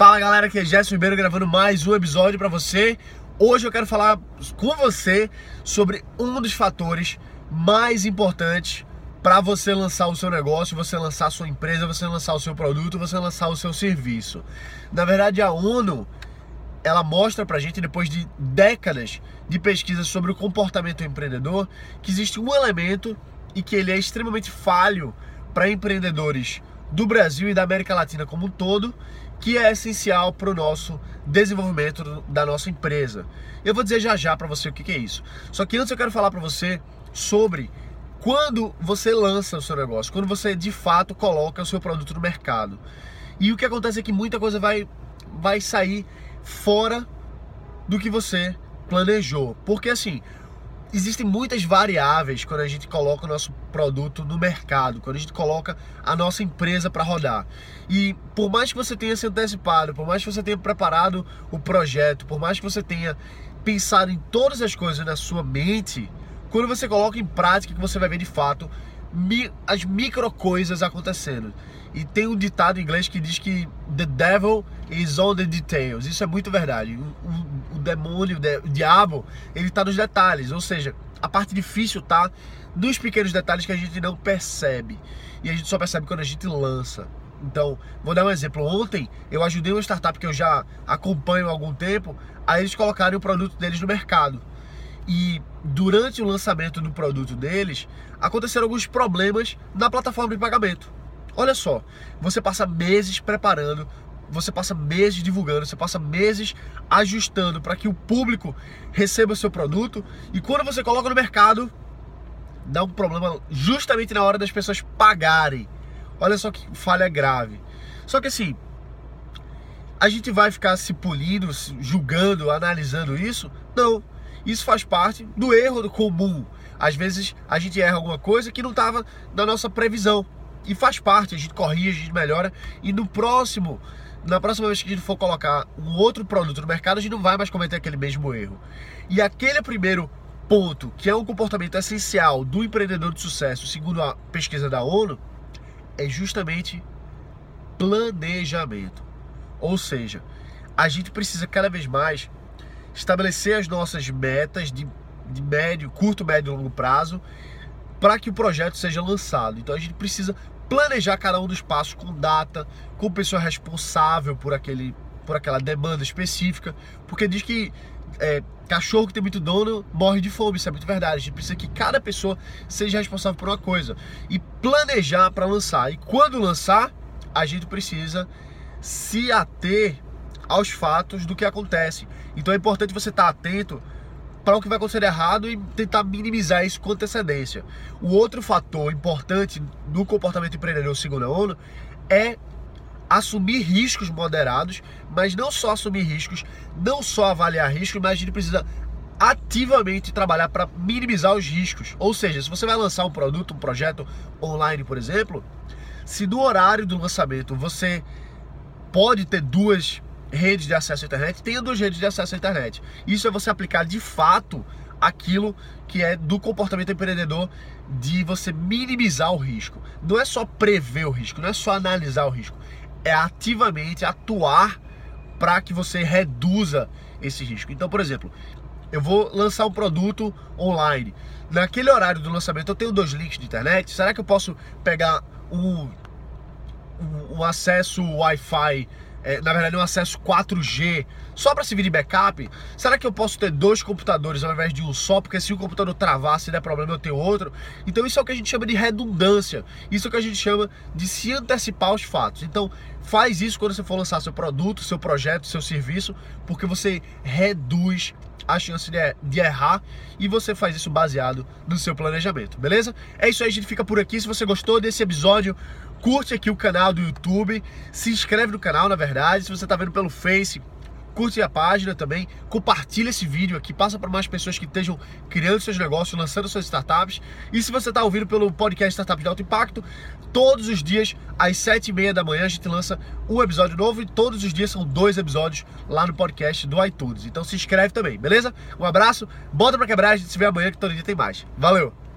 Fala galera, aqui é Jéssica Ribeiro gravando mais um episódio para você. Hoje eu quero falar com você sobre um dos fatores mais importantes para você lançar o seu negócio, você lançar a sua empresa, você lançar o seu produto, você lançar o seu serviço. Na verdade, a ONU ela mostra pra gente depois de décadas de pesquisa sobre o comportamento empreendedor que existe um elemento e que ele é extremamente falho para empreendedores do Brasil e da América Latina como um todo, que é essencial para o nosso desenvolvimento da nossa empresa. Eu vou dizer já já para você o que, é isso. Só que antes eu quero falar para você sobre quando você lança o seu negócio, quando você de fato coloca o seu produto no mercado. E o que acontece é que muita coisa vai, vai sair fora do que você planejou. Porque assim, existem muitas variáveis quando a gente coloca o nosso produto no mercado, quando a gente coloca a nossa empresa para rodar. E por mais que você tenha se antecipado, por mais que você tenha preparado o projeto, por mais que você tenha pensado em todas as coisas na sua mente, quando você coloca em prática que você vai ver de fato as micro coisas acontecendo. E tem um ditado em inglês que diz que the devil is on the details. Isso é muito verdade. O, o, o demônio, o, diabo, ele está nos detalhes. Ou seja, a parte difícil tá nos pequenos detalhes que a gente não percebe. E a gente só percebe quando a gente lança. Então, vou dar um exemplo. Ontem eu ajudei uma startup que eu já acompanho há algum tempo, a eles colocarem o produto deles no mercado. E durante o lançamento do produto deles, aconteceram alguns problemas na plataforma de pagamento. Olha só, você passa meses preparando, você passa meses divulgando, você passa meses ajustando para que o público receba o seu produto e quando você coloca no mercado, dá um problema justamente na hora das pessoas pagarem. Olha só que falha grave. Só que assim, a gente vai ficar se polindo, julgando, analisando isso? Não. Isso faz parte do erro do comum. Às vezes a gente erra alguma coisa que não estava na nossa previsão. E faz parte, a gente corrige, a gente melhora. E no próximo, na próxima vez que a gente for colocar um outro produto no mercado, a gente não vai mais cometer aquele mesmo erro. E aquele primeiro ponto, que é um comportamento essencial do empreendedor de sucesso, segundo a pesquisa da ONU, é justamente planejamento. Ou seja, a gente precisa cada vez mais estabelecer as nossas metas de, de médio, curto, médio e longo prazo para que o projeto seja lançado. Então a gente precisa planejar cada um dos passos com data, com pessoa responsável por, aquele, por aquela demanda específica, porque diz que é, cachorro que tem muito dono morre de fome, isso é muito verdade. A gente precisa que cada pessoa seja responsável por uma coisa e planejar para lançar. E quando lançar, a gente precisa se ater aos fatos do que acontece. Então é importante você estar atento para o que vai acontecer errado e tentar minimizar isso com antecedência. O outro fator importante no comportamento empreendedor, segundo a ONU, é assumir riscos moderados, mas não só assumir riscos, não só avaliar riscos, mas a gente precisa ativamente trabalhar para minimizar os riscos. Ou seja, se você vai lançar um produto, um projeto online, por exemplo, se no horário do lançamento você pode ter duas redes de acesso à internet, tenha duas redes de acesso à internet. Isso é você aplicar de fato aquilo que é do comportamento empreendedor de você minimizar o risco. Não é só prever o risco, não é só analisar o risco, é ativamente atuar para que você reduza esse risco. Então, por exemplo, eu vou lançar um produto online. Naquele horário do lançamento eu tenho dois links de internet. Será que eu posso pegar um, um, um acesso Wi-Fi é, na verdade, um acesso 4G só para servir de backup? Será que eu posso ter dois computadores ao invés de um só? Porque se um computador travar, se der problema, eu tenho outro. Então, isso é o que a gente chama de redundância. Isso é o que a gente chama de se antecipar aos fatos. Então, faz isso quando você for lançar seu produto, seu projeto, seu serviço, porque você reduz a chance de, de, errar e você faz isso baseado no seu planejamento, beleza? É isso aí, a gente fica por aqui. Se você gostou desse episódio, curte aqui o canal do YouTube, se inscreve no canal, na verdade. Se você está vendo pelo Face, curte a página também, compartilha esse vídeo aqui, passa para mais pessoas que estejam criando seus negócios, lançando suas startups. E se você está ouvindo pelo podcast Startup de Alto Impacto, todos os dias, às sete e meia da manhã, a gente lança um episódio novo e todos os dias são dois episódios lá no podcast do iTunes. Então se inscreve também, beleza? Um abraço, bota para quebrar, a gente se vê amanhã que todo dia tem mais. Valeu!